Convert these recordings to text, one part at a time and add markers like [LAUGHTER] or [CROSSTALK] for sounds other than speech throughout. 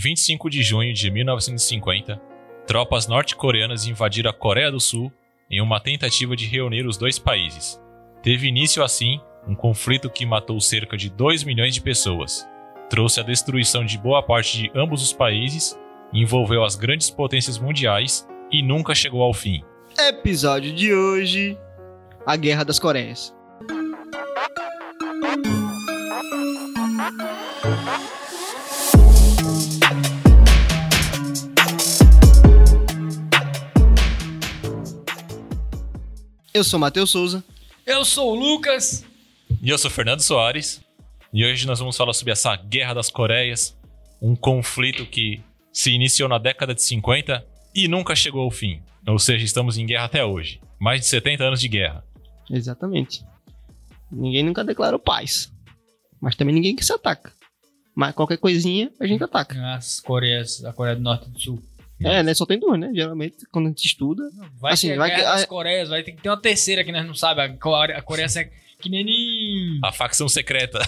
25 de junho de 1950, tropas norte-coreanas invadiram a Coreia do Sul em uma tentativa de reunir os dois países. Teve início, assim, um conflito que matou cerca de 2 milhões de pessoas, trouxe a destruição de boa parte de ambos os países, envolveu as grandes potências mundiais e nunca chegou ao fim. Episódio de hoje: A Guerra das Coreias. Eu sou Matheus Souza. Eu sou o Lucas. E eu sou Fernando Soares. E hoje nós vamos falar sobre essa Guerra das Coreias, um conflito que se iniciou na década de 50 e nunca chegou ao fim. Ou seja, estamos em guerra até hoje. Mais de 70 anos de guerra. Exatamente. Ninguém nunca declarou paz. Mas também ninguém que se ataca. Mas qualquer coisinha a gente ataca. As Coreias, a Coreia do Norte e do Sul. É, né? Só tem duas, né? Geralmente, quando a gente estuda. Vai Assim, ter a vai que- das a- Coreias, vai ter que ter uma terceira que nós não sabemos. A Coreia, é que nem em... A facção secreta.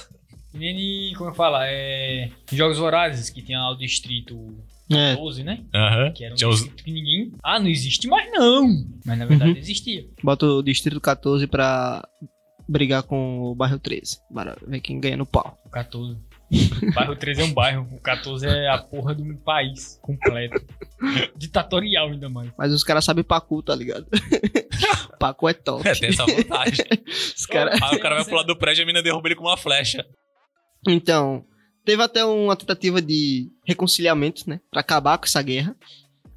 Que nem em... Como eu falo? É... Jogos Vorazes, que tinha lá o Distrito É. 12, né? Aham. Que era um Tinha os- distrito que ninguém... Ah, não existe mais não! Mas na verdade Uhum. existia. Bota o Distrito 14 pra brigar com o bairro 13. Bora ver quem ganha no pau. O 14. O bairro 13 é um bairro. O 14 é a porra de um país completo. Ditatorial ainda mais. Mas os caras sabem pacu, tá ligado? [LAUGHS] pacu é top. É, tem essa vantagem. [LAUGHS] Os caras. Aí o cara vai pular do prédio e a mina derruba ele com uma flecha. Então, teve até uma tentativa de reconciliamento, né? Pra acabar com essa guerra.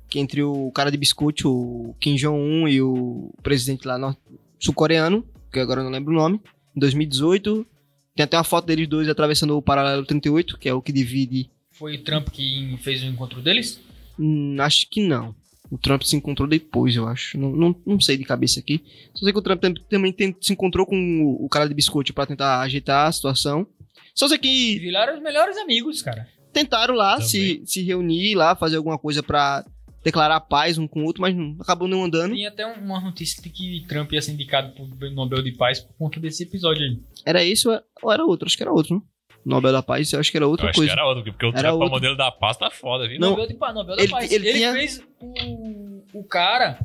Que entre o cara de biscoito, o Kim Jong-un, e o presidente lá sul-coreano, que agora eu não lembro o nome, em 2018. Tem até uma foto deles dois atravessando o paralelo 38, que é o que divide. Foi o Trump que fez o encontro deles? Hum, acho que não. O Trump se encontrou depois, eu acho. Não, não, não sei de cabeça aqui. Só sei que o Trump tam- também tem- se encontrou com o, o cara de biscoito pra tentar ajeitar a situação. Só sei que Viraram os melhores amigos, cara. tentaram lá Também. se, se reunir lá, fazer alguma coisa pra declarar paz um com o outro, mas não, acabou não andando. Tem até um- uma notícia de que Trump ia ser indicado pro Nobel de Paz por conta desse episódio aí. Era isso ou era outro? Acho que era outro, não? Nobel da Paz, eu acho que era Eu outra acho coisa. que era outro, porque o Era Trump é o outro. modelo da paz tá foda, viu? Não, Nobel de Paz, Nobel ele- da Paz. ele Ele, tinha- fez o, o cara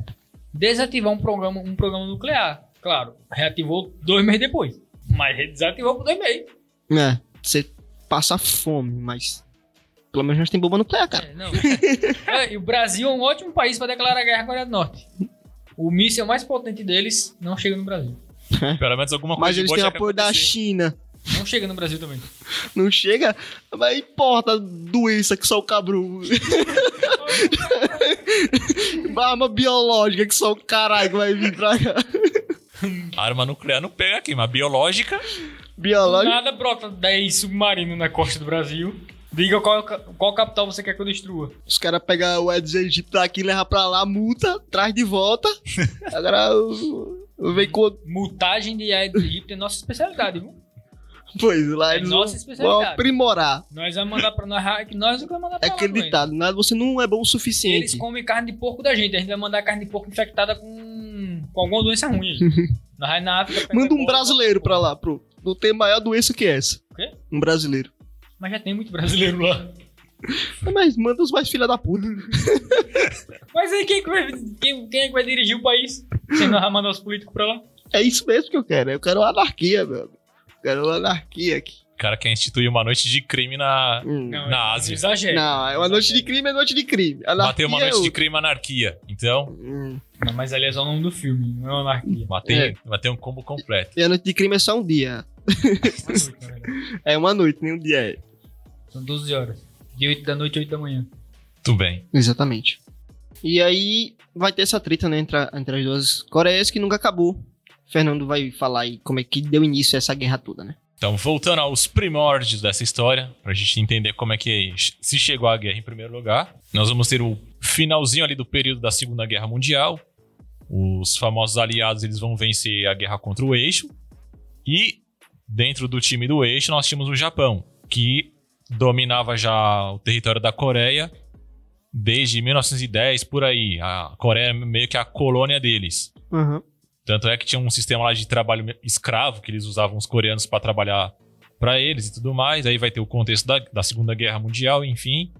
desativar um programa, um programa nuclear. Claro, reativou dois meses depois. Mas desativou por dois meses. É, você passa fome, mas pelo menos nós tem bomba nuclear, cara. É, não. [LAUGHS] É, e o Brasil é um ótimo país para declarar guerra à Coreia do Norte. O míssil mais potente deles não chega no Brasil. Pelo menos alguma coisa Mas eles têm apoio da. China. Não chega no Brasil também. Não chega, mas importa doença que só o cabru. Arma biológica que só o caralho vai vir pra cá. Arma nuclear não pega aqui, mas biológica. Biológica. nada brota 10 submarinos na costa do Brasil. Diga qual, qual capital você quer que eu destrua. Os caras pegam o Edson Egito daqui, levam pra lá, multa, traz de volta. [LAUGHS] Agora venho com. Multagem de Egito é nossa especialidade, viu? Pois, lá É eles nossa vão, especialidade. vão aprimorar. Nós vamos mandar pra nós, nós vamos mandar pra É aquele doente. ditado, nada, você não é bom o Eles suficiente. comem carne de porco da gente. A gente vai mandar carne de porco infectada com, com alguma doença ruim. [LAUGHS] nós na África. Manda um brasileiro pra lá, pro. Não tem maior doença que essa. O quê? Um brasileiro. Mas já tem muito brasileiro lá. [LAUGHS] Mas manda os mais filha da puta. [LAUGHS] Mas aí quem, quem, quem é que vai dirigir o país? Você não vai mandar os políticos pra lá? É isso mesmo que eu quero. Eu quero anarquia, meu. amigo. Eu quero anarquia aqui. O cara quer instituir uma noite de crime na. Hum. Não, Na é- Ásia. Exagero. Não, é uma noite de crime, é noite de crime. Anarquia Matei uma é noite de outra. crime anarquia. Então, Hum. Não, mas ali é só o nome do filme, não é anarquia. matei, É. matei um combo completo. E a noite de crime é só um dia. [LAUGHS] É uma noite, nem um dia é. São 12 horas. De 8 da noite a 8 da manhã. Tudo bem. Exatamente. E aí vai ter essa treta, né, entre, entre as duas Coreias que nunca acabou. Fernando vai falar aí como é que deu início a essa guerra toda, né? Então, voltando aos primórdios dessa história, pra gente entender como é que se chegou à guerra em primeiro lugar, nós vamos ter o finalzinho ali do período da Segunda Guerra Mundial. Os famosos aliados eles vão vencer a guerra contra o Eixo. E dentro do time do Eixo nós tínhamos o Japão, que dominava já o território da Coreia desde 1910 por aí. A Coreia é meio que a colônia deles. Uhum. Tanto é que tinha um sistema lá de trabalho escravo, que eles usavam os coreanos para trabalhar para eles e tudo mais. Aí vai ter o contexto da, da Segunda Guerra Mundial, enfim.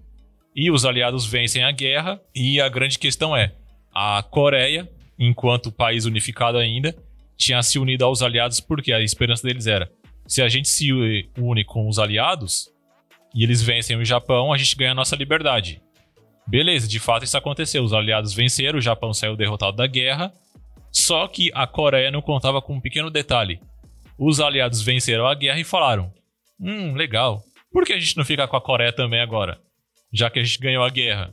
E os aliados vencem a guerra. E a grande questão é: a Coreia, enquanto país unificado ainda, tinha se unido aos aliados porque a esperança deles era: se a gente se une com os aliados e eles vencem o Japão, a gente ganha a nossa liberdade. Beleza, de fato isso aconteceu. Os aliados venceram, o Japão saiu derrotado da guerra. Só que a Coreia não contava com um pequeno detalhe. Os aliados venceram a guerra e falaram: Hum, legal. Por que a gente não fica com a Coreia também agora? Já que a gente ganhou a guerra.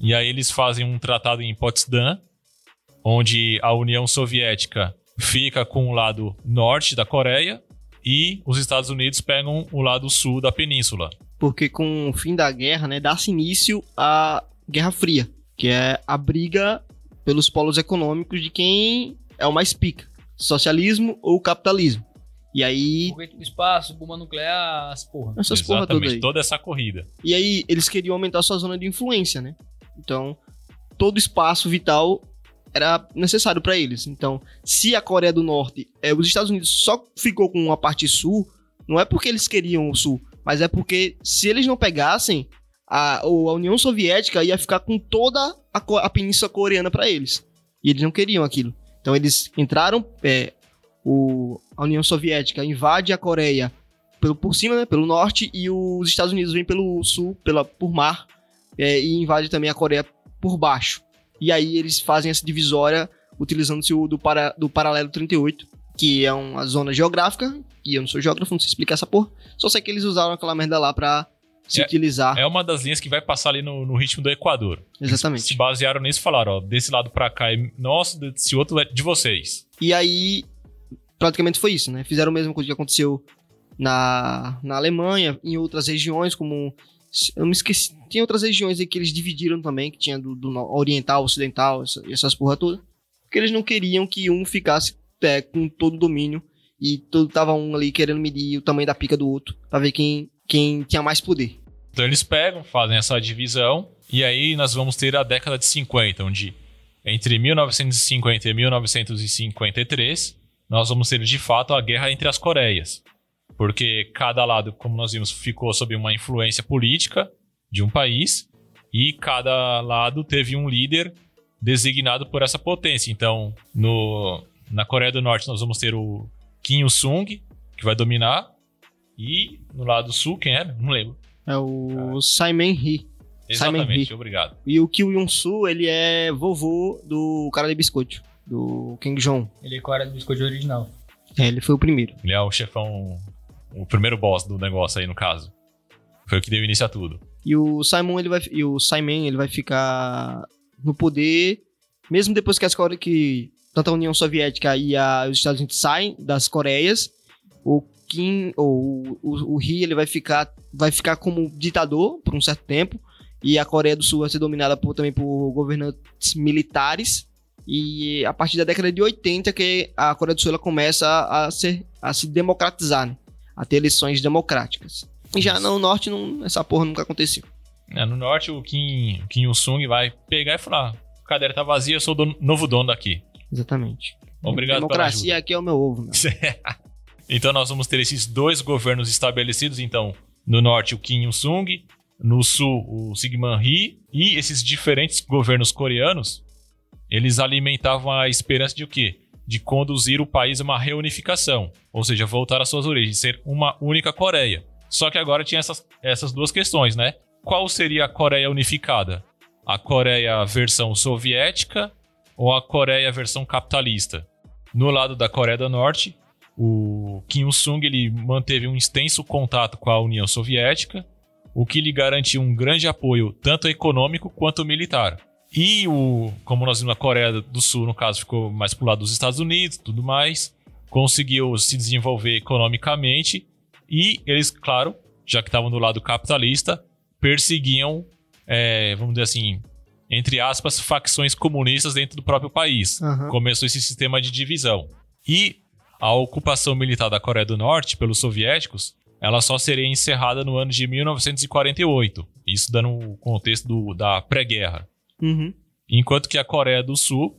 E aí eles fazem um tratado em Potsdam, onde a União Soviética fica com o lado norte da Coreia e os Estados Unidos pegam o lado sul da península. Porque com o fim da guerra, né, dá-se início à Guerra Fria, que é a briga pelos polos econômicos de quem é o mais pica, socialismo ou capitalismo. E aí, Foguete do espaço, bomba nuclear, as porra. essas porra toda Exatamente, aí. toda essa corrida. E aí, eles queriam aumentar a sua zona de influência, né? Então, todo espaço vital era necessário para eles. Então, se a Coreia do Norte, eh, os Estados Unidos só ficou com a parte sul, não é porque eles queriam o sul, mas é porque se eles não pegassem, a, a União Soviética ia ficar com toda a, a península coreana para eles. E eles não queriam aquilo. Então, eles entraram, eh, o, a União Soviética invade a Coreia pelo, por cima, né, pelo norte, e os Estados Unidos vêm pelo sul, pela, por mar, é, e invade também a Coreia por baixo. E aí eles fazem essa divisória utilizando-se do, para, do paralelo 38, que é uma zona geográfica, e eu não sou geógrafo, não sei explicar essa porra, só sei que eles usaram aquela merda lá pra se É- utilizar. É uma das linhas que vai passar ali no, no ritmo do Equador. Exatamente. Se basearam nisso e falaram, ó, desse lado pra cá é nosso, desse outro é de vocês. E aí, praticamente foi isso, né? Fizeram a mesma coisa que aconteceu na, na Alemanha, em outras regiões, como. Eu me esqueci. Tinha outras regiões aí que eles dividiram também, que tinha do, do oriental, ocidental, essa- essas porra toda. Porque eles não queriam que um ficasse é, com todo o domínio e todo, tava um ali querendo medir o tamanho da pica do outro, pra ver quem, quem tinha mais poder. Então eles pegam, fazem essa divisão, e aí nós vamos ter a década de 50, onde entre 1950 e 1953, nós vamos ter de fato a guerra entre as Coreias. Porque cada lado, como nós vimos, ficou sob uma influência política de um país, e cada lado teve um líder designado por essa potência. Então, no, na Coreia do Norte, nós vamos ter o Kim Il-sung, que vai dominar, e no lado sul, quem era? Não lembro. É o Simon Hee. Simon Exatamente, Hee. obrigado. E o Kim Yong-soo, ele é vovô do cara de biscoito, do Kim Jong. Ele é com a área do biscoito original. É, ele foi o primeiro. Ele é o chefão, o primeiro boss do negócio aí, no caso. Foi o que deu início a tudo. E o Simon, ele vai, e o Simon, ele vai ficar no poder, mesmo depois que as Core- que tanto a União Soviética e a- os Estados Unidos saem das Coreias, o Kim, ou o, o Ri, ele vai ficar, vai ficar como ditador por um certo tempo, e a Coreia do Sul vai ser dominada por, também por governantes militares. E a partir da década de 80 que a Coreia do Sul ela começa a, ser, a se democratizar, né? a ter eleições democráticas. E já no norte, não, essa porra nunca aconteceu. É, no norte, o Kim, o Kim Il-sung vai pegar e falar: a cadeira tá vazia, eu sou o dono- novo dono daqui. Exatamente. Obrigado Democracia aqui é o meu ovo, meu. [LAUGHS] Então nós vamos ter esses dois governos estabelecidos, então, no norte o Kim Il-sung, no sul o Sigman Rhee, e esses diferentes governos coreanos, eles alimentavam a esperança de o quê? De conduzir o país a uma reunificação, ou seja, voltar às suas origens, ser uma única Coreia. Só que agora tinha essas, essas duas questões, né? Qual seria a Coreia unificada? A Coreia versão soviética ou a Coreia versão capitalista? No lado da Coreia do Norte, o Kim Il-sung ele manteve um extenso contato com a União Soviética, o que lhe garantiu um grande apoio tanto econômico quanto militar. E o, como nós vimos na Coreia do Sul, no caso, ficou mais pro lado dos Estados Unidos, tudo mais, conseguiu se desenvolver economicamente e eles, claro, já que estavam do lado capitalista, perseguiam, é, vamos dizer assim, entre aspas, facções comunistas dentro do próprio país Aham. começou esse sistema de divisão. E a ocupação militar da Coreia do Norte pelos soviéticos, ela só seria encerrada no ano de 1948. Isso dando o contexto do- da pré-guerra. Uhum. Enquanto que a Coreia do Sul,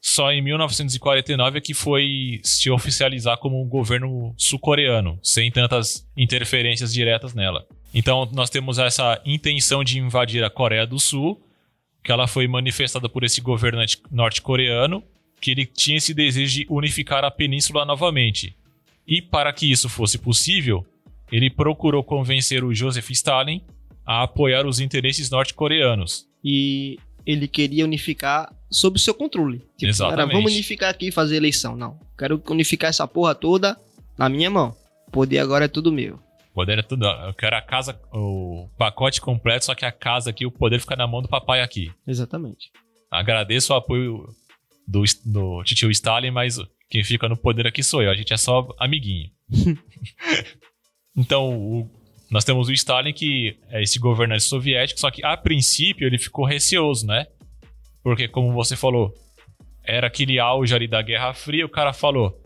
só em 1949 é que foi se oficializar como um governo sul-coreano, sem tantas interferências diretas nela. Então, nós temos essa intenção de invadir a Coreia do Sul, que ela foi manifestada por esse governante norte-coreano, que ele tinha esse desejo de unificar a península novamente. E para que isso fosse possível, ele procurou convencer o Joseph Stalin a apoiar os interesses norte-coreanos. E ele queria unificar sob seu controle. Tipo, Exatamente. Cara, vamos unificar aqui e fazer eleição. Não. Quero unificar essa porra toda na minha mão. O poder agora é tudo meu. Poder é tudo. Eu quero a casa, o pacote completo, só que a casa aqui, o poder fica na mão do papai aqui. Exatamente. Agradeço o apoio do, do tio Stalin, mas quem fica no poder aqui sou eu. A gente é só amiguinho. [LAUGHS] então, o- nós temos o Stalin, que é esse governante soviético, só que a princípio ele ficou receoso, né? Porque, como você falou, era aquele auge ali da Guerra Fria, o cara falou: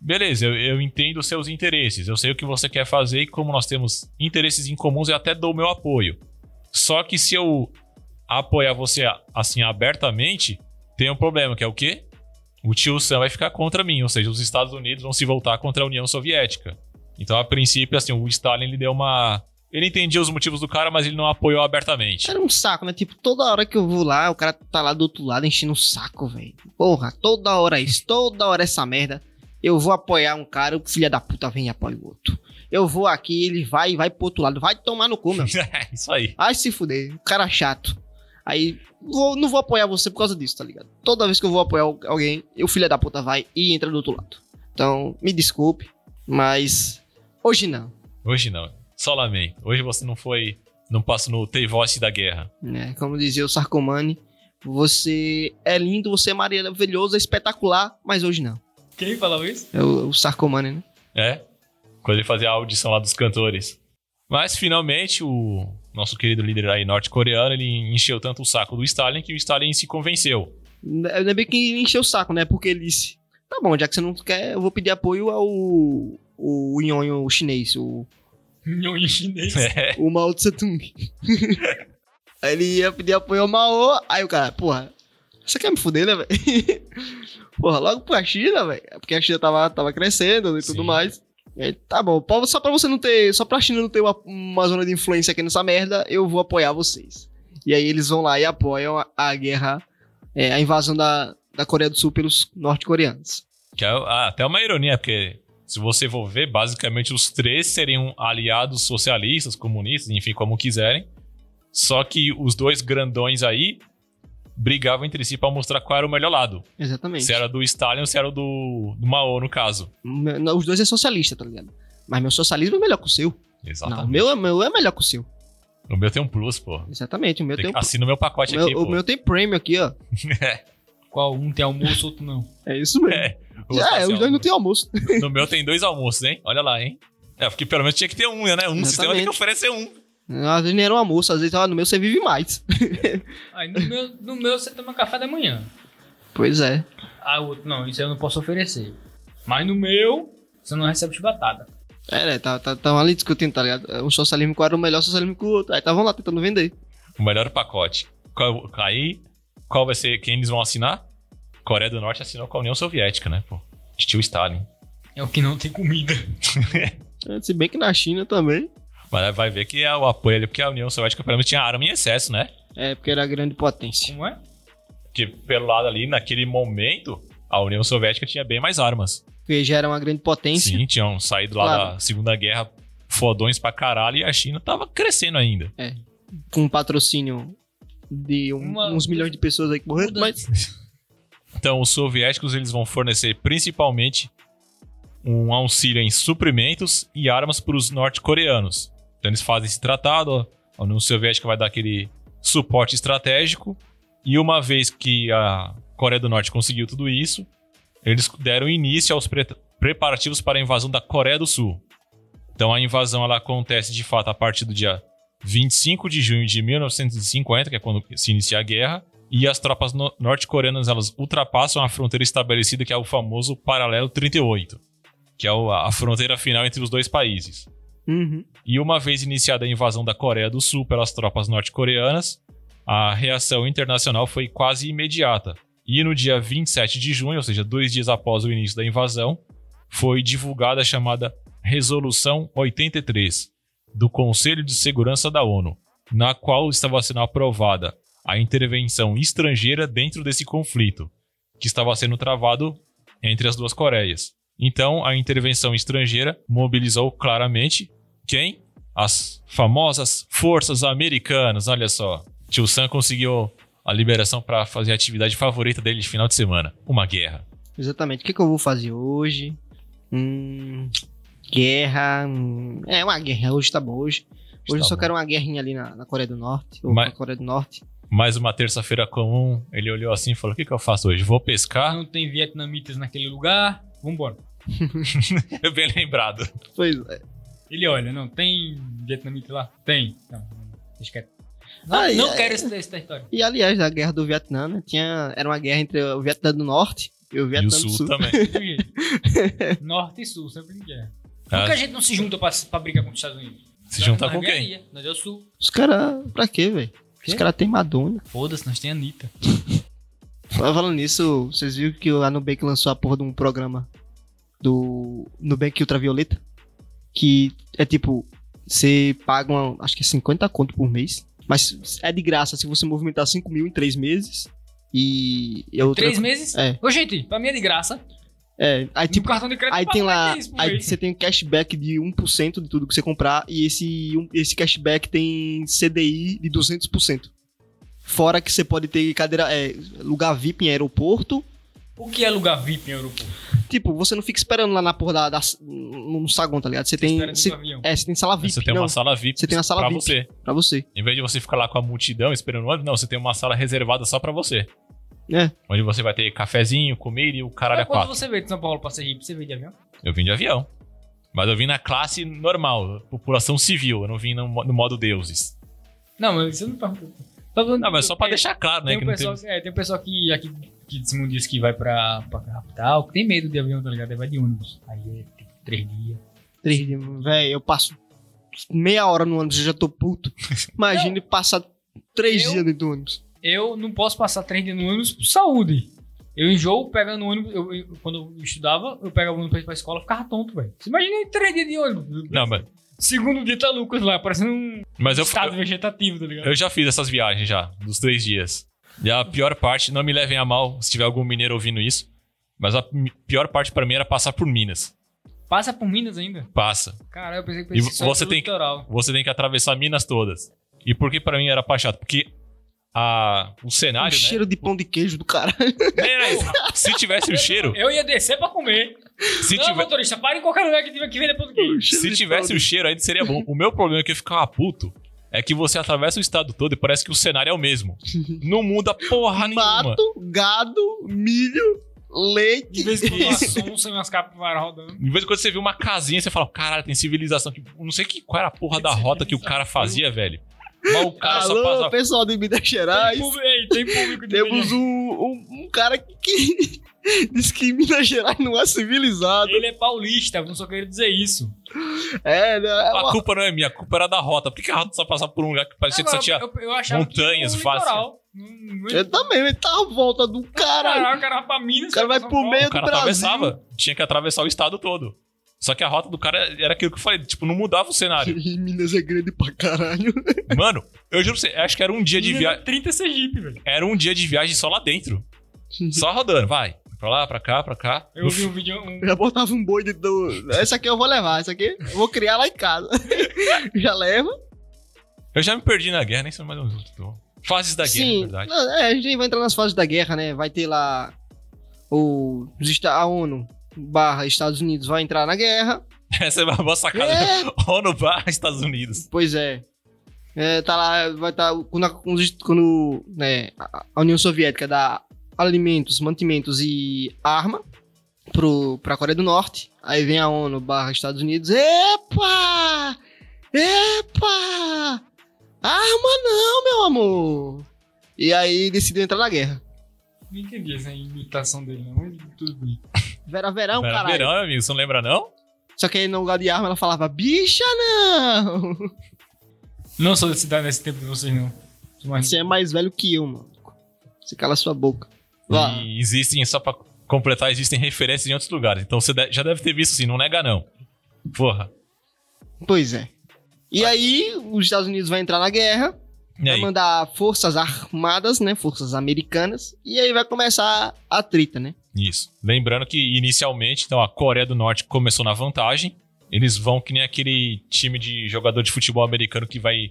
beleza, eu, eu entendo os seus interesses, eu sei o que você quer fazer e como nós temos interesses em comuns, eu até dou meu apoio. Só que se eu apoiar você assim abertamente, tem um problema, que é o quê? O tio Sam vai ficar contra mim, ou seja, os Estados Unidos vão se voltar contra a União Soviética. Então, a princípio, assim, o Stalin ele deu uma. Ele entendia os motivos do cara, mas ele não apoiou abertamente. Era um saco, né? Tipo, toda hora que eu vou lá, o cara tá lá do outro lado enchendo o saco, velho. Porra, toda hora isso, toda hora essa merda. Eu vou apoiar um cara, o filho da puta vem e apoia o outro. Eu vou aqui, ele vai e vai pro outro lado. Vai tomar no cu, meu. [LAUGHS] Isso aí. Ai, se fuder, cara chato. Aí, vou- não vou apoiar você por causa disso, tá ligado? Toda vez que eu vou apoiar al- alguém, o filho da puta vai e entra do outro lado. Então, me desculpe, mas hoje não. Hoje não. Só lamento. Hoje você não foi. Não passa no T-Voice da guerra. né? Como dizia o Sarcomani, você é lindo, você é maravilhoso, é espetacular, mas hoje não. Quem falou isso? É o, o Sarcomani, né? É? Quando ele fazia a audição lá dos cantores. Mas finalmente o nosso querido líder aí norte-coreano, ele encheu tanto o saco do Stalin que o Stalin se convenceu. É bem que encheu o saco, né? Porque ele disse: tá bom, já que você não quer, eu vou pedir apoio ao o nhonho chinês, o, Nhon em chinês. É. o Mao Tse Tung. [LAUGHS] aí ele ia pedir apoio ao Mao, aí o cara, porra, você quer me fuder, né, velho? [LAUGHS] porra, logo pra China, velho. Porque a China tava, tava crescendo e tudo Sim. mais. E aí, tá bom, só pra você não ter. Só pra China não ter uma, uma zona de influência aqui nessa merda, eu vou apoiar vocês. E aí eles vão lá e apoiam a, a guerra, é, a invasão da, da Coreia do Sul pelos norte-coreanos. Que é ah, até uma ironia, porque se você for ver, basicamente os três seriam aliados socialistas, comunistas, enfim, como quiserem. Só que os dois grandões aí brigavam entre si pra mostrar qual era o melhor lado. Exatamente. Se era do Stalin ou se era do, do Mao, no caso. Não, Os dois é socialista, tá ligado? Mas meu socialismo é melhor que o seu. Não, Exatamente. o meu, é- meu é melhor que o seu. O meu tem um plus, pô. Exatamente, o meu Tem tem, um, Assina o meu pacote o meu, aqui, o pô. meu tem prêmio aqui, ó. [LAUGHS] Qual um tem almoço, outro não. É isso mesmo. É, Já é, os dois não tem almoço. [LAUGHS] No meu tem dois almoços, hein? Olha lá, hein? É, porque pelo menos tinha que ter um, né? Um sistema tem que Exatamente. oferecer um. Às vezes nem era um almoço, às vezes ó, no meu você vive mais. [LAUGHS] Aí no meu, no meu você toma café da manhã. Pois é. Ah, o outro não, isso eu não posso oferecer. Mas no meu, você não recebe chibatada. É, né? Estavam tá, tavam ali discutindo, tá ligado? Um socialismo qual era o melhor socialismo que o outro. Aí estavam lá tentando vender. O melhor pacote. Qual- Aí, qual vai ser quem eles vão assinar? Coreia do Norte assinou com a União Soviética, né, pô? De tio Stalin. É o que não tem comida. [LAUGHS] É, Se bem que na China também. Mas vai ver que é o apoio ali, porque a União Soviética pelo menos tinha arma em excesso, né? É, porque era grande potência. Como é? Porque pelo lado ali, naquele momento, a União Soviética tinha bem mais armas. Porque já era uma grande potência. Sim, tinham saído lá Claro. da Segunda Guerra fodões pra caralho e a China tava crescendo ainda. Com patrocínio de um- Uma- uns milhões de pessoas aí que morreram. Mas [LAUGHS] Então, os soviéticos eles vão fornecer principalmente um auxílio em suprimentos e armas para os norte-coreanos. Então, eles fazem esse tratado, a União Soviética vai dar aquele suporte estratégico, e uma vez que a Coreia do Norte conseguiu tudo isso, eles deram início aos pre- preparativos para a invasão da Coreia do Sul. Então, a invasão ela acontece de fato a partir do dia 25 de junho de 1950, que é quando se inicia a guerra, e as tropas no- norte-coreanas elas ultrapassam a fronteira estabelecida, que é o famoso Paralelo 38, que é a fronteira final entre os dois países. Uhum. E uma vez iniciada a invasão da Coreia do Sul pelas tropas norte-coreanas, a reação internacional foi quase imediata. E no dia 27 de junho, ou seja, dois dias após o início da invasão, foi divulgada a chamada Resolução 83, do Conselho de Segurança da ONU, na qual estava sendo aprovada a intervenção estrangeira dentro desse conflito, que estava sendo travado entre as duas Coreias. Então, a intervenção estrangeira mobilizou claramente quem? As famosas forças americanas. Olha só. Tio Sam conseguiu a liberação para fazer a atividade favorita dele de final de semana: uma guerra. Exatamente. O que, que eu vou fazer hoje? Hum, guerra. hum, é uma guerra. Hoje tá bom. Hoje, hoje eu Tá só bom. quero uma guerrinha ali na, na Coreia do Norte. Ou Mas- na Coreia do Norte. Mais uma terça-feira comum. Ele olhou assim e falou: O que, que eu faço hoje? Vou pescar? Não tem vietnamitas naquele lugar. Vambora. [LAUGHS] Bem lembrado. Pois é. Ele olha, não, tem vietnamita lá? Tem. Não, deixa quieto. Não, Ah, não e- quero esse, esse território. E aliás, a guerra do Vietnã, né? Tinha, era uma guerra entre o Vietnã do Norte e o E Vietnã o do Sul, Sul. também. [LAUGHS] Norte e Sul, sempre em guerra. Por que a Ah, gente não se junta pra, pra brigar contra os Estados Unidos? se juntar Nós com quem? Nós é o Sul. Os caras, pra quê, velho? Os caras têm Madonna. Foda-se, nós tem Anitta. Falando nisso, vocês viram que a Nubank lançou a porra de um programa do Nubank Ultravioleta? Que é tipo, você paga, uma, acho que é 50 conto por mês, mas é de graça se você movimentar 5 mil em 3 meses. E. e outra- Três meses? É. Ô, gente, pra mim é de graça. É, aí Tipo, cartão de crédito Aí tem lá, isso por aí você tem um cashback de 1% de tudo que você comprar e esse, um- esse cashback tem CDI de 200%. Fora que você pode ter cadeira, é, lugar VIP em aeroporto. O que é lugar VIP em aeroporto? Tipo, você não fica esperando lá na porra da, da- no saguão, tá ligado? Você tem, você, do avião. é, você tem sala VIP, Você tem não, uma sala VIP Você tem uma sala pra VIP. você. pra você. Em vez de você ficar lá com a multidão esperando o ônibus, não, você tem uma sala reservada só pra você. É. Onde você vai ter cafezinho, comida e o caralho Mas a quando quatro. você veio de São Paulo pra Sergipe, você veio de avião? Eu vim de avião. Mas eu vim na classe normal, população civil. Eu não vim no, no modo deuses. Não, mas você não perguntou. Tá Não, mas só pra porque deixar claro, né? Tem Que um não pessoal, tem... é, tem um pessoal que aqui que de Simão diz que vai pra, pra capital, que tem medo de avião, tá ligado? Aí vai de ônibus. Aí é tipo, três dias. Três dias, Véi, eu passo meia hora no ônibus e já tô puto. [LAUGHS] Imagine passar três Eu- dias dentro do ônibus. Eu não posso passar três dias no ônibus por saúde. Eu enjoo pegando ônibus. Eu, eu- quando eu estudava, eu pegava o ônibus pra ir pra escola e ficava tonto, velho. Você imagina aí três dias de ônibus. Não, mas, Segundo dia tá Lucas lá, parecendo um mas eu, estado eu, vegetativo, tá ligado? eu já fiz essas viagens já, dos três dias. E a pior parte, não me levem a mal se tiver algum mineiro ouvindo isso, mas a pior parte pra mim era passar por Minas. Passa por Minas ainda. Passa. Caralho, eu pensei que E você tem que- litoral. Você tem que atravessar Minas todas. E por que pra mim era chato? Porque a, o O cenário, né? cheiro de pão de queijo do caralho. É, se tivesse o cheiro, Eu ia descer pra comer. se, não, tiver, motorista, para em qualquer lugar que tiver que vender pão de queijo. se tivesse o cheiro, aí seria bom. O meu problema é que eu ficava puto. É que você atravessa o estado todo e parece que o cenário é o mesmo. [LAUGHS] Não muda porra nenhuma. Mato, gado, milho, De [LAUGHS] leite. vez em quando uma sonsa e umas capivaras rodando. De vez em quando você vê uma casinha, você fala, caralho, tem civilização. Eu não sei que, qual era a porra da rota que o cara fazia, velho. Mas o cara só Alô, passava. pessoal de Minas Gerais. Tem público, ei, tem público de Temos um, um, um cara que [LAUGHS] diz que Minas Gerais não é civilizado. Ele é paulista, não só queria dizer isso. É, né? É A uma- culpa não é minha, a culpa era da rota. Por que, a rota só passava por um lugar que parecia que só tinha. eu, eu montanhas, que o fácil. não- Eu também, ele tá à volta do caralho. Caralho, o cara vai pra Minas. O cara vai pro Paulo. meio O cara do Brasil. atravessava. Tinha que atravessar o estado todo. Só que a rota do cara era aquilo que eu falei, tipo, não mudava o cenário. E [LAUGHS] Minas é grande pra caralho. Mano, eu juro pra você, acho que era um dia de Minas viagem. é 30 Sergipe, velho. Era um dia de viagem só lá dentro. [LAUGHS] Só rodando, vai. Pra lá, pra cá, pra cá. Eu vi um vídeo. Um... Eu já botava um boi dentro do. Essa aqui eu vou levar, essa aqui eu vou criar lá em casa. [LAUGHS] já leva. Eu já me perdi na guerra, nem sei mais onde eu tô. Fases da guerra, na Sim, verdade. não, é, a gente vai entrar nas fases da guerra, né? Vai ter lá o a ONU barra Estados Unidos vai entrar na guerra. [LAUGHS] Essa é uma boa sacada. É, [LAUGHS] ONU barra Estados Unidos. pois é. É, tá lá, vai estar quando, a- quando, quando, né, a a União Soviética dá alimentos, mantimentos e arma pro, pra Coreia do Norte. Aí vem a ONU barra Estados Unidos. Epa! Epa! Arma não, meu amor! E aí decidiu entrar na guerra. Não entendi essa imitação dele, não. Mas Tudo bem. Vera Verão, Era caralho. verão, meu amigo, você não lembra, não? Só que aí no lugar de arma ela falava, bicha não! Não sou desse, nesse tempo de vocês, não. Mais- Você é mais velho que eu, mano. Você cala sua boca. Vá. E existem, só pra completar, existem referências em outros lugares. Então você já deve ter visto assim, não nega não. Porra. Pois é. E aí, os Estados Unidos vai entrar na guerra, E vai aí? mandar forças armadas, né? Forças americanas. E aí vai começar a trita, né? Isso. Lembrando que inicialmente, então, a Coreia do Norte começou na vantagem. Eles vão que nem aquele time de jogador de futebol americano que vai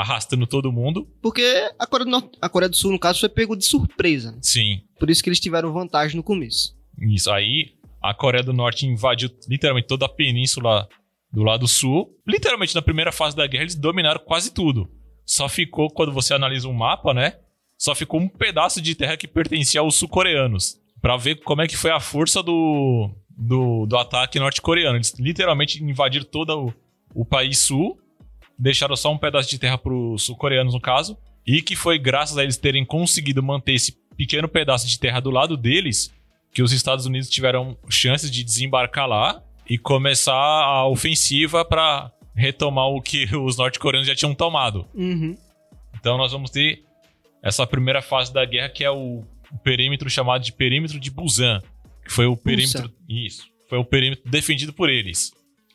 arrastando todo mundo. Porque a Coreia do, Norte- a Coreia do Sul, no caso, foi pego de surpresa. Né? Sim. Por isso que eles tiveram vantagem no começo. Isso. Aí a Coreia do Norte invadiu literalmente toda a península do lado sul. Literalmente na primeira fase da guerra eles dominaram quase tudo. Só ficou, quando você analisa um mapa, né? Só ficou um pedaço de terra que pertencia aos sul-coreanos. Pra ver como é que foi a força do, do, do ataque norte-coreano. Eles literalmente invadiram todo o, o país sul. Deixaram só um pedaço de terra pros sul-coreanos, no caso. E que foi graças a eles terem conseguido manter esse pequeno pedaço de terra do lado deles que os Estados Unidos tiveram chances de desembarcar lá e começar a ofensiva para retomar o que os norte-coreanos já tinham tomado. Uhum. Então nós vamos ter essa primeira fase da guerra que é o, o perímetro chamado de perímetro de Busan, que foi o perímetro isso, foi o perímetro defendido por eles.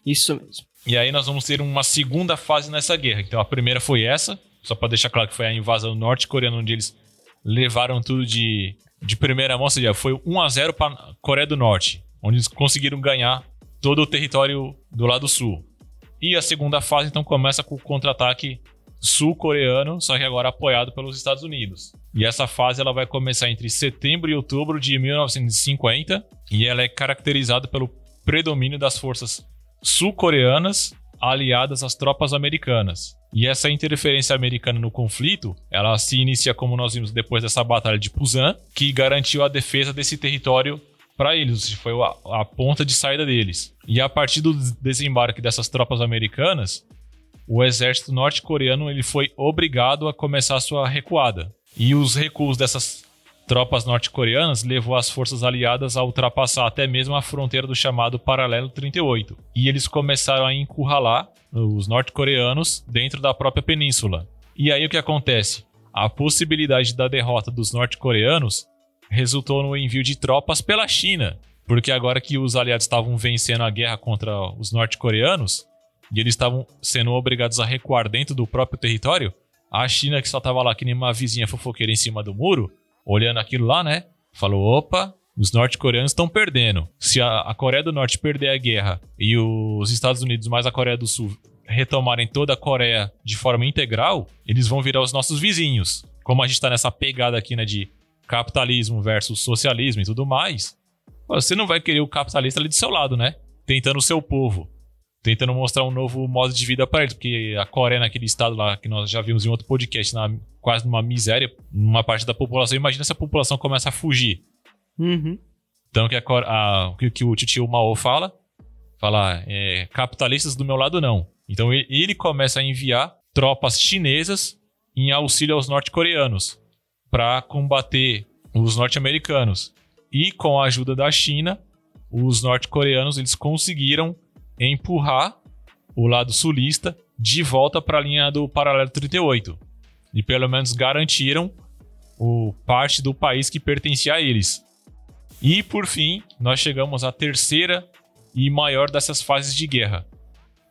Isso mesmo. E aí nós vamos ter uma segunda fase nessa guerra. Então a primeira foi essa, só para deixar claro que foi a invasão norte-coreana onde eles levaram tudo de, de primeira mão, ou seja, foi 1 a 0 para Coreia do Norte, onde eles conseguiram ganhar todo o território do lado sul. E a segunda fase então começa com o contra-ataque sul-coreano, só que agora apoiado pelos Estados Unidos. E essa fase ela vai começar entre setembro e outubro de 1950 e ela é caracterizada pelo predomínio das forças sul-coreanas aliadas às tropas americanas. E essa interferência americana no conflito, ela se inicia como nós vimos depois dessa batalha de Pusan, que garantiu a defesa desse território para eles, foi a, a ponta de saída deles. E a partir do desembarque dessas tropas americanas, o exército norte-coreano ele foi obrigado a começar a sua recuada. E os recuos dessas tropas norte-coreanas levou as forças aliadas a ultrapassar até mesmo a fronteira do chamado Paralelo 38. E eles começaram a encurralar os norte-coreanos dentro da própria península. E aí o que acontece? A possibilidade da derrota dos norte-coreanos resultou no envio de tropas pela China. Porque agora que os aliados estavam vencendo a guerra contra os norte-coreanos, e eles estavam sendo obrigados a recuar dentro do próprio território, a China, que só estava lá que nem uma vizinha fofoqueira em cima do muro, olhando aquilo lá, né? Falou: opa, os norte-coreanos estão perdendo. Se a, a Coreia do Norte perder a guerra e os Estados Unidos mais a Coreia do Sul retomarem toda a Coreia de forma integral, eles vão virar os nossos vizinhos. Como a gente tá nessa pegada aqui, né, de capitalismo versus socialismo e tudo mais, você não vai querer o capitalista ali do seu lado, né? Tentando o seu povo. Tentando mostrar um novo modo de vida para eles, porque a Coreia, naquele estado lá que nós já vimos em outro podcast, na, quase numa miséria, numa parte da população. Imagina se a população começa a fugir. Uhum. Então, que a, a- o que, que o tio Mao fala? Fala, é, capitalistas do meu lado não. Então, ele, ele começa a enviar tropas chinesas em auxílio aos norte-coreanos para combater os norte-americanos. E com a ajuda da China, os norte-coreanos eles conseguiram empurrar o lado sulista de volta para a linha do paralelo 38. E pelo menos garantiram o parte do país que pertencia a eles. E por fim, nós chegamos à terceira e maior dessas fases de guerra,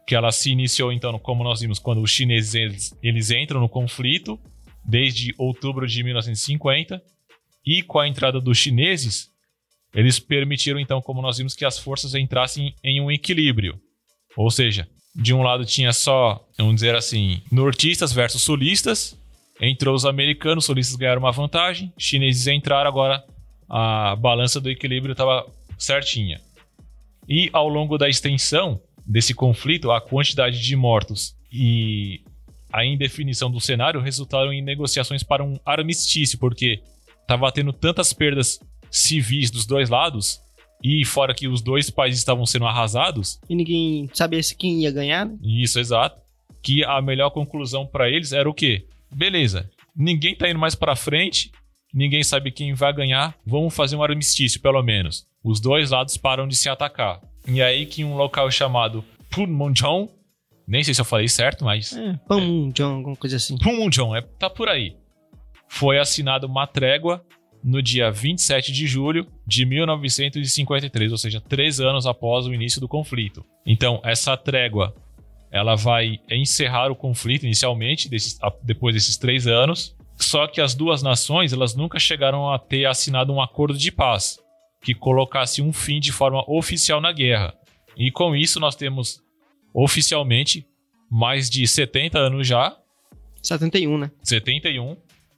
que ela se iniciou então, como nós vimos, quando os chineses eles, eles entram no conflito desde outubro de 1950 e com a entrada dos chineses, eles permitiram então, como nós vimos, que as forças entrassem em um equilíbrio. Ou seja, de um lado tinha só, vamos dizer assim, nortistas versus sulistas. Entrou os americanos, sulistas ganharam uma vantagem, chineses entraram, agora a balança do equilíbrio estava certinha. E ao longo da extensão desse conflito, a quantidade de mortos e a indefinição do cenário resultaram em negociações para um armistício, porque estava tendo tantas perdas civis dos dois lados, e fora que os dois países estavam sendo arrasados, E ninguém sabia se quem ia ganhar, né? isso, exato. Que a melhor conclusão para eles era o quê? Beleza, ninguém tá indo mais para frente, ninguém sabe quem vai ganhar, vamos fazer um armistício pelo menos. Os dois lados param de se atacar. E aí que um local chamado Punmonjong, nem sei se eu falei certo, mas É, John, alguma coisa assim. Punmonjong, é, tá por aí. Foi assinada uma trégua no dia 27 de julho de 1953, ou seja, três anos após o início do conflito. Então, essa trégua ela vai encerrar o conflito inicialmente, desses- depois desses três anos. Só que as duas nações elas nunca chegaram a ter assinado um acordo de paz que colocasse um fim de forma oficial na guerra. E com isso nós temos oficialmente mais de 70 anos já 71, né? 71,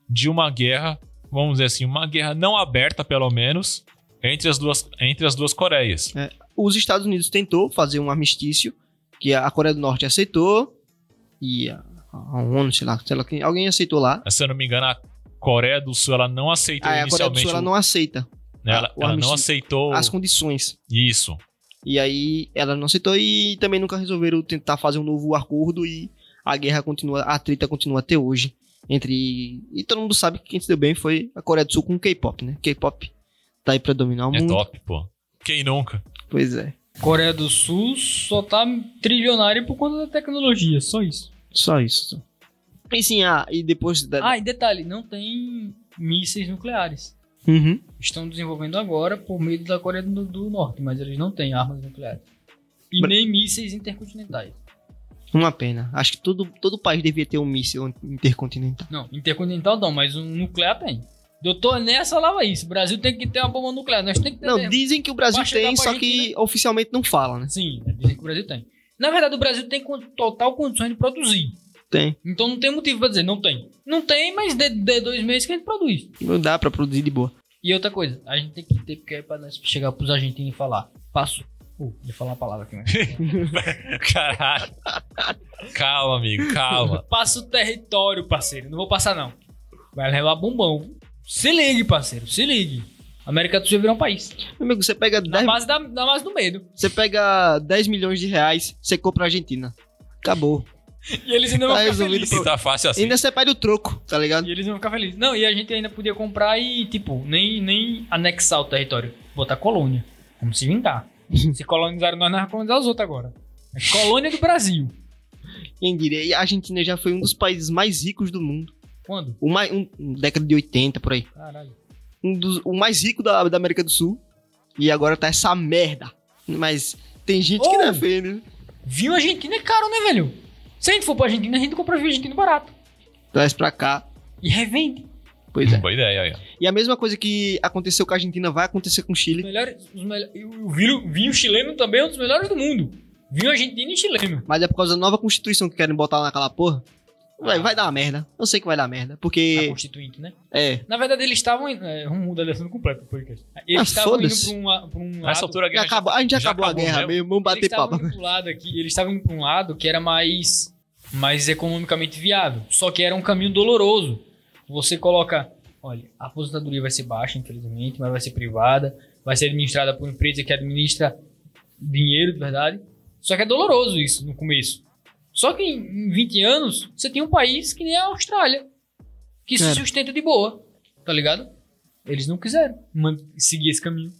de uma guerra, vamos dizer assim, uma guerra não aberta, pelo menos, entre as duas, entre as duas Coreias. Os Estados Unidos tentou fazer um armistício, que a Coreia do Norte aceitou, e a, a ONU, sei lá, sei lá quem, alguém aceitou lá. Se eu não me engano, a Coreia do Sul ela não aceitou Aí a Coreia do inicialmente. Sul ela não aceita né, ela, ela não aceitou as condições. isso. E aí ela não aceitou e também nunca resolveram tentar fazer um novo acordo e a guerra continua, a treta continua até hoje. Entre. E todo mundo sabe que quem se deu bem foi a Coreia do Sul com o K-pop, né? K-pop tá aí pra dominar o É mundo. top, pô. Quem nunca? Pois é. Coreia do Sul só tá trilionária por conta da tecnologia, só isso. Só isso. E sim, ah, e depois da. Ah, e detalhe, não tem mísseis nucleares. Uhum. Estão desenvolvendo agora por meio da Coreia do, do Norte, mas eles não têm armas nucleares. E Bra- nem mísseis intercontinentais. Uma pena. Acho que todo, todo país devia ter um míssil intercontinental. Não, intercontinental não, mas um nuclear tem. Doutor Enéas falava isso. O Brasil tem que ter uma bomba nuclear. Nós tem que ter. Não, mesmo. dizem que o Brasil tem, só que oficialmente não fala, né? Sim, né, dizem que o Brasil tem. Na verdade, o Brasil tem total condições de produzir. Tem. Então não tem motivo pra dizer, não tem. Não tem, mas de, de dois meses que a gente produz. Não dá pra produzir de boa. E outra coisa, a gente tem que ter, porque é pra nós chegar pros argentinos e falar. Passo. Uh, ia falar uma palavra aqui, mas. [LAUGHS] Caralho. calma, amigo, calma. Passa o território, parceiro. Não vou passar, não. Vai levar bombão. Se ligue, parceiro. Se ligue. América do Sul virar um país. Meu amigo, você pega Na 10, base, da, na base do medo. você pega 10 milhões de reais, você compra a Argentina. Acabou. E eles ainda vão Tá ficar resolvido felizes. Se tá fácil assim. Ainda você pede o troco, tá ligado? E eles vão ficar felizes. Não, e a gente ainda podia comprar e, tipo, nem, nem anexar o território. Botar colônia. Vamos se vingar. [LAUGHS] se colonizaram nós, nós vamos colonizar os outros agora. É colônia do Brasil. Quem diria? E a Argentina já foi um dos países mais ricos do mundo. Quando? O mais, um, década de 80, por aí. Caralho. Um dos, o mais rico da, da América do Sul. E agora tá essa merda. Mas tem gente que Oh! defende. né? Vinho argentino é caro, né, velho? Se a gente for pra Argentina, a gente compra vinho argentino barato. Traz pra cá. E revende. Pois é. Boa ideia aí. ó. E a mesma coisa que aconteceu com a Argentina vai acontecer com o Os Chile. melhores, os melhores, e o vinho, vinho chileno também é um dos melhores do mundo. Vinho argentino e chileno. Mas é por causa da nova constituição que querem botar lá naquela porra. Vai, vai dar uma merda. Eu sei que vai dar merda. A Porque. constituinte, né? É. Na verdade, eles estavam. É, vamos mudar de assunto completo do podcast. Eles Ah, estavam indo pra um, la- pra um lado. Nessa altura a Já guerra acabou, a gente já, já acabou, a acabou guerra mesmo. mesmo. Vamos eles bater estavam papo. indo pra um lado aqui. Eles estavam indo pra um lado que era mais. Mais economicamente viável. Só que era um caminho doloroso. Você coloca. Olha, a aposentadoria vai ser baixa, infelizmente, mas vai ser privada. Vai ser administrada por uma empresa que administra dinheiro de verdade. Só que é doloroso isso no começo. Só que em 20 anos, você tem um país que nem a Austrália. Que se sustenta de boa. Tá ligado? Eles não quiseram seguir esse caminho.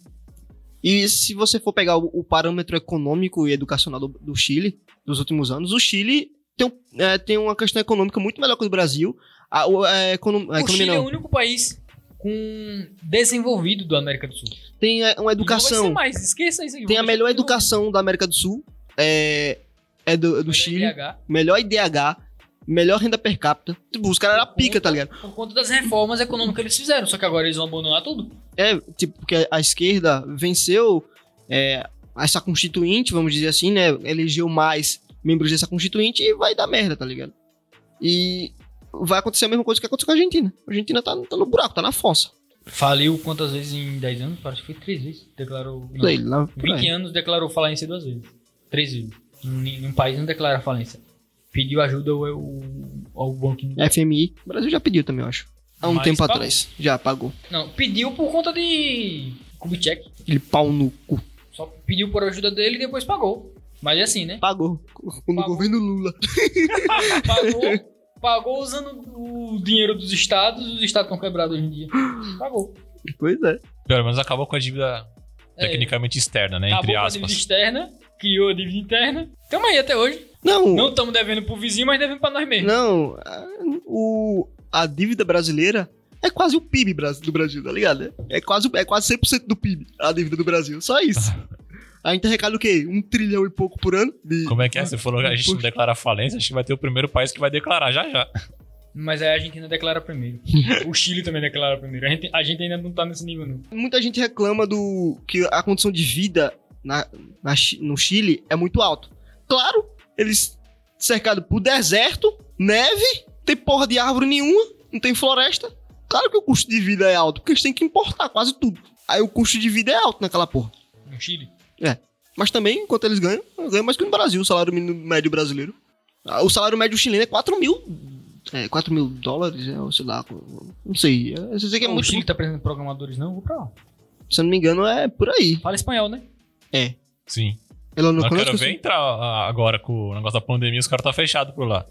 E se você for pegar o, o parâmetro econômico e educacional do, do Chile, dos últimos anos, o Chile tem, é, tem uma questão econômica muito melhor que o Brasil. A, o- a a o Chile é não. o único país com desenvolvido da América do Sul. Tem é, uma E Não vai educação. ser mais, esqueça isso aí. Tem a melhor educação da América do Sul. É, é do, do melhor Chile. IDH, Melhor IDH. Melhor renda per capita. Tipo, os caras eram pica, tá ligado? Por conta das reformas econômicas que eles fizeram. Só que agora eles vão abandonar tudo. É, tipo, porque a esquerda venceu é, essa constituinte, vamos dizer assim, né? Elegeu mais membros dessa constituinte e vai dar merda, tá ligado? E vai acontecer a mesma coisa que aconteceu com a Argentina. A Argentina tá, tá no buraco, tá na fossa. Faliu quantas vezes em 10 anos? Parece que foi 3 vezes. Declarou. Não, Sei lá, por 20 aí. anos declarou falência duas vezes. Três vezes. Num num país não declara falência. Pediu ajuda ao, ao, Banco. FMI. O Brasil já pediu também, eu acho. Há um Mas tempo pagou. atrás. Já pagou. Não, pediu por conta de Kubitschek. Aquele pau no cu. Só pediu por ajuda dele e depois pagou. Mas é assim, né? Pagou. No Pagou. governo Lula. [LAUGHS] Pagou, pagou usando o dinheiro dos estados. Os estados estão quebrados hoje em dia. [GASPS] Pagou. Pois é. Pelo menos acabou com a dívida É, tecnicamente externa, né? acabou Entre com a dívida aspas. externa, criou a dívida interna. Tamo aí até hoje. Não, Não estamos devendo pro vizinho, mas devendo pra nós mesmos. não. a- O, a dívida brasileira é quase o PIB do Brasil, tá ligado? É quase, é quase 100% do PIB, a dívida do Brasil. Só isso. [LAUGHS] A gente arrecada o quê? Um trilhão e pouco por ano? De... Como é que é? Você falou que a gente não declara falência, acho que vai ter o primeiro país que vai declarar já já. Mas aí a Argentina declara primeiro. [LAUGHS] o Chile também declara primeiro. A gente, a gente ainda não tá nesse nível, não. Muita gente reclama do que a condição de vida na, na no Chile é muito alto. Claro, eles cercados por deserto, neve, tem porra de árvore nenhuma, não tem floresta. Claro que o custo de vida é alto, porque eles têm que importar quase tudo. Aí o custo de vida é alto naquela porra. No Chile. Mas também, enquanto eles ganham, ganham mais que no Brasil, o salário mínimo médio brasileiro. Ah, O salário médio chileno é 4 mil. É, 4 mil dólares, é, ou sei lá. Não sei. é, Eu sei que é o muito. Chile tá apresentando programadores, não? Vou pra lá. Se eu não me engano, é por aí. Fala espanhol, né? Sim. Ela não quero ver assim? entrar agora com o negócio da pandemia, os caras tá fechado por lá.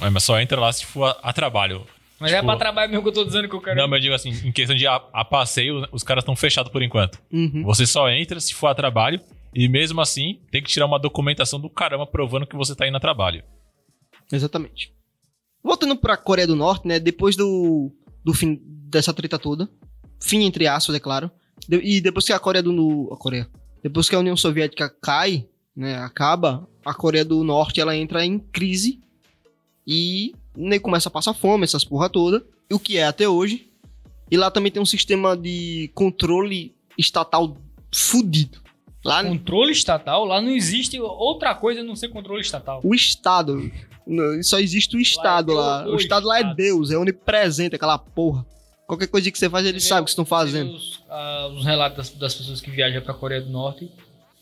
Mas mas só entra lá se for a, a trabalho. Mas é Tipo- pra trabalho mesmo que eu tô dizendo que eu quero. Não, mas eu digo assim, em questão de a, a passeio, os caras estão fechados por enquanto. Uhum. Você só entra se for a trabalho e mesmo assim tem que tirar uma documentação do caramba provando que você tá indo a trabalho. Exatamente. Voltando pra Coreia do Norte, né? Depois do, do fim dessa treta toda. Fim, entre aspas, é claro. de- e depois que a Coreia do no- a Coreia. Depois que a União Soviética cai, né? Acaba, a Coreia do Norte ela entra em crise. E né, começa a passar fome, essas porra toda. O que é até hoje. E lá também tem um sistema de controle estatal fudido. Lá Controle estatal, lá não existe outra coisa a não ser controle estatal. o Estado. Só existe o Estado Lá lá. é o O Estado lá é. Deus, é onipresente aquela porra. Qualquer coisa que você faz, eles Você sabem o que estão fazendo. Os, ah, os relatos das, das pessoas que viajam pra Coreia do Norte.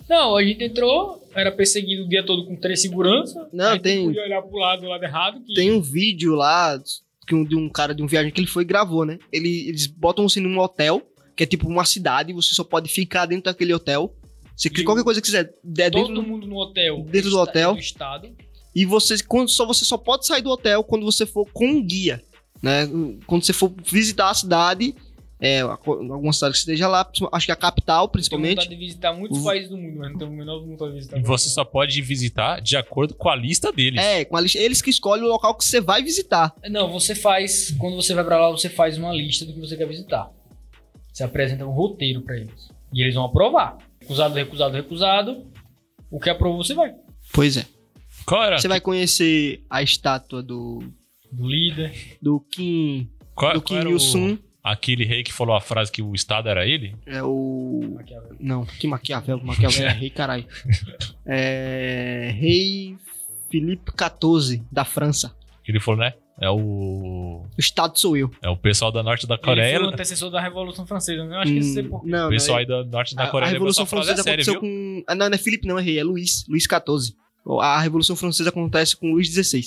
Não, a gente entrou, era perseguido o dia todo com três segurança. Não, tem- podia olhar pro lado, do lado errado. Que Tem um vídeo lá que um, de um cara de um viagem que ele foi e gravou, né? Ele- eles botam você num hotel, que é tipo uma cidade, você só pode ficar dentro daquele hotel. Você E qualquer coisa que quiser, der todo dentro do, mundo no hotel. dentro do esta- hotel. Do estado. E você, quando, só, você só pode sair do hotel quando você for com um guia, né? Quando você for visitar a cidade, é, alguma cidade que esteja lá, acho que a capital, Tenho principalmente. vontade de visitar muitos O- países do mundo, mas não tenho a menor vontade de visitar. E você só pode visitar de acordo com a lista deles. É, com a lista, eles que escolhem o local que você vai visitar. Não, você faz. Quando você vai pra lá, você faz uma lista do que você quer visitar. Você apresenta um roteiro pra eles. E eles vão aprovar. Recusado, recusado, recusado. O que aprovou, você vai. Pois é. Qual era, Você vai conhecer a estátua do, Do líder. do Kim, qual, do Kim o- Il-sung. Aquele rei que falou a frase que o Estado era ele? É o. Maquiavel. Não, que Maquiavel. Maquiavel é rei, caralho. [LAUGHS] É. Rei Felipe XIV, da França. Que ele falou, né? É o. O Estado sou eu. É o pessoal da norte da Ele Coreia. foi o antecessor da Revolução Francesa, né? Eu acho que isso é. Hum, não, O não, pessoal é- aí da norte da a, Coreia a Revolução Francesa sério, aconteceu viu? com. Ah, não, não é Felipe, não, é rei, é Luís. Luís XIV. A Revolução Francesa acontece com Luís XVI.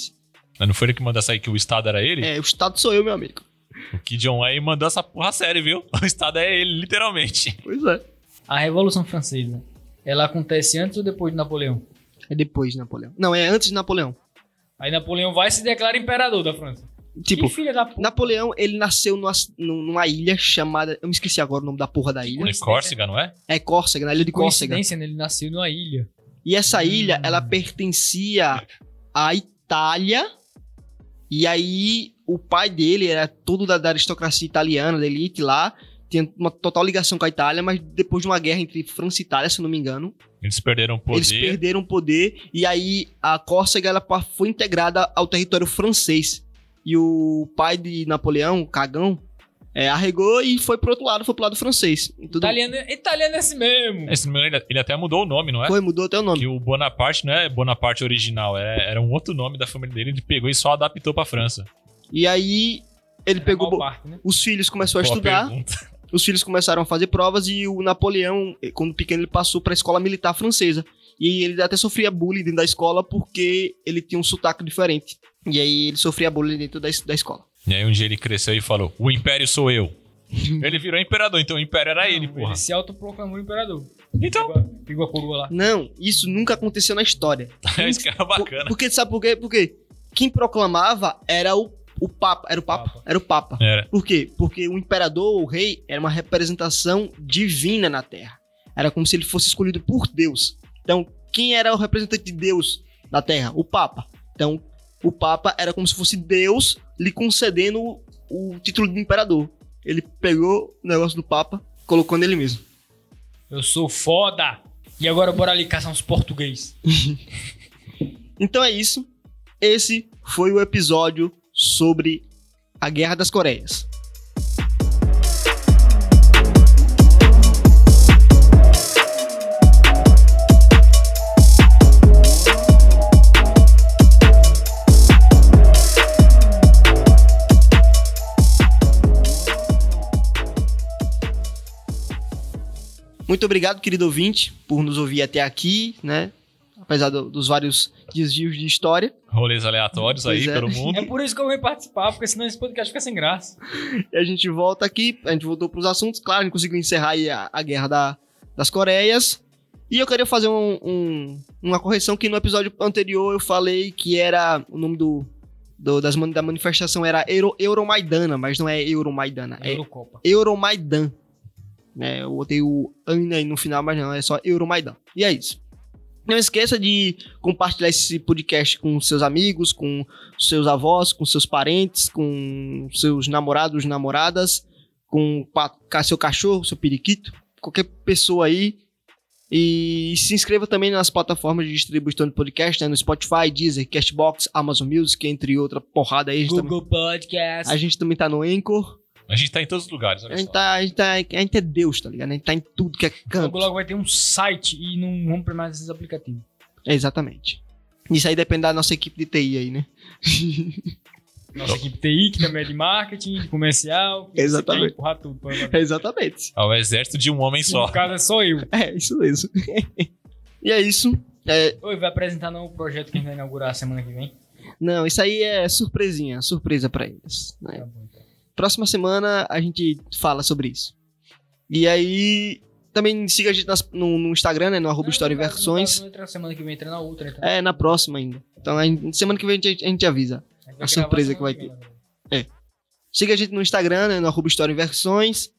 Mas não foi ele que mandou aí que o Estado era ele? É, o Estado sou eu, meu amigo. O que John Wayne mandou essa porra a sério, viu? [LAUGHS] O Estado é ele, literalmente. Pois é. A Revolução Francesa, ela acontece antes ou depois de Napoleão? É depois de Napoleão. Não, é antes de Napoleão. Aí Napoleão vai e se declara imperador da França. Tipo, que filha da puta. Napoleão, ele nasceu numa, numa ilha chamada. Eu me esqueci agora o nome da porra da ilha. De Córcega, não é? É Córcega, na ilha de Córcega. Coincidência, né? Ele nasceu numa ilha. E essa ilha, Hum. ela pertencia à Itália. E aí, o pai dele era todo da, da aristocracia italiana, da elite lá. Tinha uma total ligação com a Itália, mas depois de uma guerra entre França e Itália, se eu não me engano, Eles perderam o poder. eles perderam poder. E aí, a Córcega ela foi integrada ao território francês. E o pai de Napoleão, Cagão, é, arregou e foi pro outro lado, foi pro lado francês. Tudo Italiano, italiano é esse mesmo. Esse número, ele, ele até mudou o nome, não é? foi, mudou até o nome. Que o Bonaparte não é Bonaparte original, era, era um outro nome da família dele, ele pegou e só adaptou pra França. E aí, ele Era pegou. Malparte, né? Os filhos começou a estudar. pergunta. os filhos começaram a fazer provas e o Napoleão, eh, quando pequeno, ele passou para a escola militar francesa. E ele até sofria bullying dentro da escola porque ele tinha um sotaque diferente. E aí ele sofria bullying dentro da, da escola. E aí um dia ele cresceu e falou: O império sou eu. [LAUGHS] ele virou imperador, então o império era ele, porra. Ele se autoproclamou imperador. Então, Pegou, a coroa lá. Não, isso nunca aconteceu na história. [LAUGHS] é isso que era Por- bacana. porque sabe por quê? Porque quem proclamava era o, o Papa. Era o Papa? Papa. Era o Papa. Era. Por quê? Porque o imperador, o rei, era uma representação divina na Terra. Era como se ele fosse escolhido por Deus. Então, quem era o representante de Deus na Terra? O Papa. Então, o Papa era como se fosse Deus lhe concedendo o, título de imperador. Ele pegou o negócio do Papa, colocou nele mesmo. Eu sou foda. E agora bora ali caçar uns português. [LAUGHS] Então é isso. Esse foi o episódio sobre a Guerra das Coreias. Muito obrigado, querido ouvinte, por nos ouvir até aqui, né? Apesar do- dos vários desvios de história. Rolês aleatórios aí Pois é. pelo mundo. É por isso que eu venho participar, porque senão esse podcast fica sem graça. [LAUGHS] E a gente volta aqui, a gente voltou para os assuntos, claro, a gente conseguiu encerrar aí a, a guerra da- das Coreias. E eu queria fazer um- um- uma correção que no episódio anterior eu falei que era o nome do, do- das, da manifestação era Euro, Euromaidana, mas não é Euromaidana, é Eurocopa. Euromaidan. É, eu botei o AN aí no final, mas não, é só Euromaidan. E é isso. Não esqueça de compartilhar esse podcast com seus amigos, com seus avós, com seus parentes, com seus namorados, namoradas, com seu cachorro, seu periquito, qualquer pessoa aí. E se inscreva também nas plataformas de distribuição de podcast, né, no Spotify, Deezer, Castbox, Amazon Music, entre outra porrada aí. Gente, também, Google Podcast. a gente também tá no Anchor. A gente tá em todos os lugares, olha A gente, só. tá, a, gente tá, a gente é Deus, tá ligado? A gente tá em tudo que é canto. Logo, logo vai ter um site e não vamos pra mais esses aplicativos. É, exatamente. Isso aí depende da nossa equipe de TI aí, né? [LAUGHS] Nossa equipe TI, que também é de marketing, de comercial. que Exatamente. Empurrar tudo. pra. Exatamente. Ao exército de um homem só. No caso é só eu. [LAUGHS] É, isso mesmo. [LAUGHS] e é isso. É, Oi, vai apresentar no projeto que a gente vai inaugurar semana que vem. não, isso aí é surpresinha, surpresa pra eles. né? Tá bom, então. Próxima semana a gente fala sobre isso. E aí, também siga a gente nas- no, no Instagram, né? No arroba Não, História caso- no Versões. não entra semana que vem, entra na outra. Então. É, na próxima ainda. Então, gente- semana que vem a gente, a gente avisa. A, gente a surpresa que vai semana vem, Siga a gente no Instagram, né, no arroba História Versões.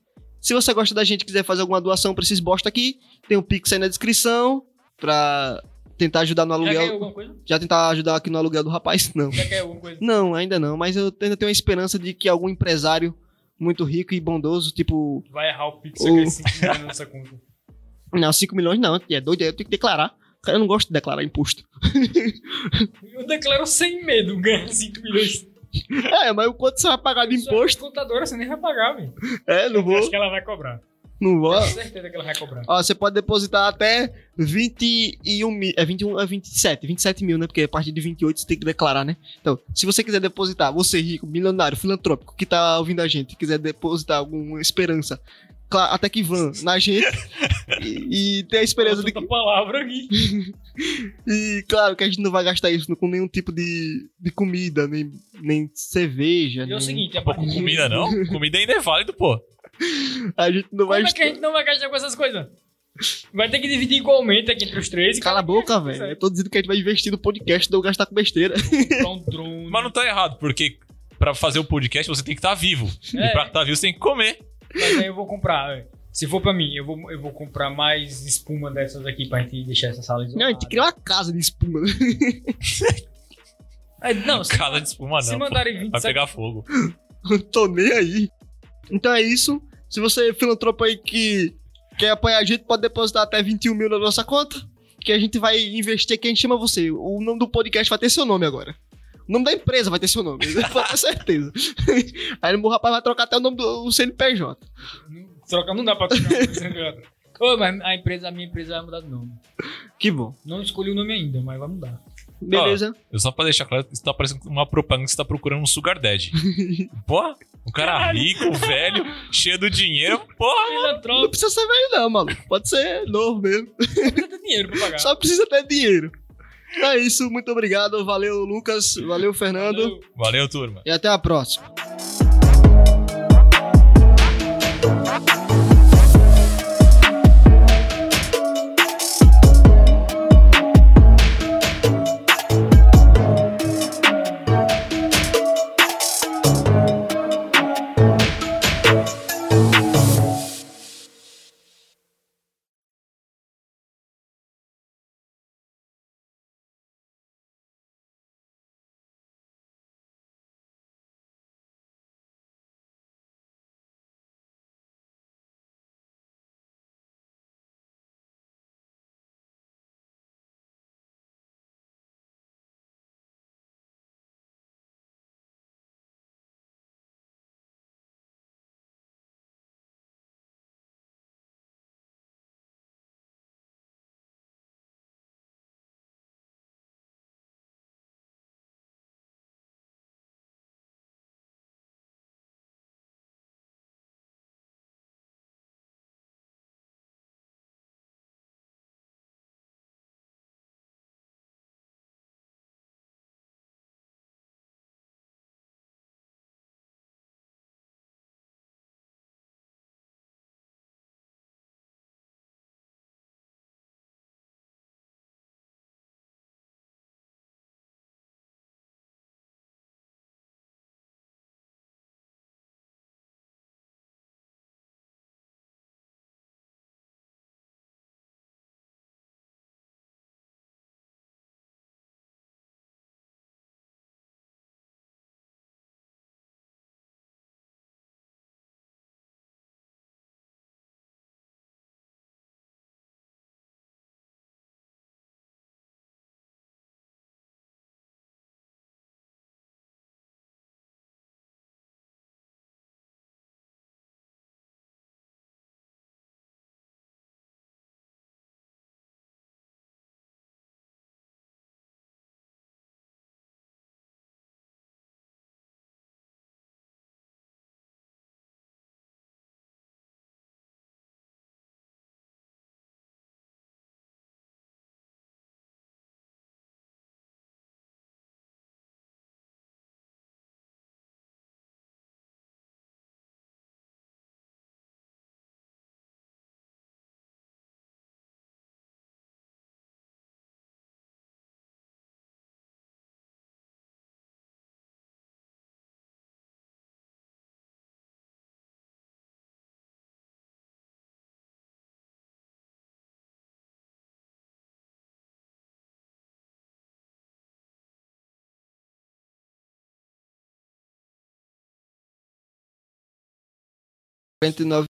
Se você gosta da gente e quiser fazer alguma doação pra esses bosta aqui, tem o Pix aí na descrição pra tentar ajudar no Já caiu aluguel. alguma coisa? Já tentar ajudar aqui no aluguel do rapaz? [LAUGHS] Não. Já caiu alguma coisa? Não, ainda não, mas eu ainda tenho a esperança de que algum empresário muito rico e bondoso, tipo. Vai errar o Pix, O- só que é 5 milhões na nossa conta. [LAUGHS] Não, 5 milhões não, é doido, eu tenho que declarar. Cara, eu não gosto de declarar imposto. [LAUGHS] Eu declaro sem medo ganhar 5 milhões. É, mas o quanto você vai pagar de imposto? contadora, você nem vai pagar, velho. É, não Eu vou. Acho que ela vai cobrar. Não vou. Tenho certeza que ela vai cobrar. Ó, você pode depositar até 21 mil. É 21 é 27. 27 mil, né? Porque a partir de 28 você tem que declarar, né? Então, se você quiser depositar, você rico, milionário, filantrópico, que tá ouvindo a gente, quiser depositar alguma esperança, até que vão na gente. [LAUGHS] e, e ter a esperança de que. Palavra aqui. [LAUGHS] E claro que a gente não vai gastar isso com nenhum tipo de, de comida, nem, nem cerveja. E é nem- o seguinte, a partir com comida não? Comida ainda é válido, pô. [LAUGHS] A gente não vai. Como é que a gente não vai gastar com essas coisas? Vai ter que dividir igualmente aqui entre os três. Cala a boca, gasta, velho. Eu tô dizendo que a gente vai investir no podcast, não gastar com besteira. [LAUGHS] Um [LAUGHS] drone. Mas não tá errado, porque pra fazer o podcast você tem que estar vivo. É. E pra estar vivo você tem que comer. Mas aí eu vou comprar. velho. Se for pra mim, eu vou, eu vou comprar mais espuma dessas aqui pra gente deixar essa sala isolada. Não, a gente cria uma casa de espuma. É, Não, se, Casa de espuma se não. pô. mandarem Vai 27 pegar fogo. Não tô nem aí. Então é isso. Se você é filantropo aí que quer apoiar a gente, pode depositar até 21 mil na nossa conta. Que a gente vai investir gente chama você. O nome do podcast vai ter seu nome agora. O nome da empresa vai ter seu nome, [LAUGHS] pode ter certeza. [LAUGHS] Aí o rapaz vai trocar até o nome do CNPJ. Troca, não dá pra trocar entre outra. Ô, mas a empresa, a minha empresa vai mudar de nome. Que bom. Não escolhi o nome ainda, mas vai mudar. Beleza? Eu só pra deixar claro, isso tá parecendo uma propaganda que você tá procurando um sugar daddy. [LAUGHS] Porra, um cara rico, velho, cheio do dinheiro. Porra, Não precisa ser velho, não, maluco. Pode ser novo mesmo. precisa ter dinheiro pra pagar. Só precisa ter dinheiro. É isso, muito obrigado. Valeu, Lucas. Valeu, Fernando. Valeu. valeu, turma. E até a próxima. 49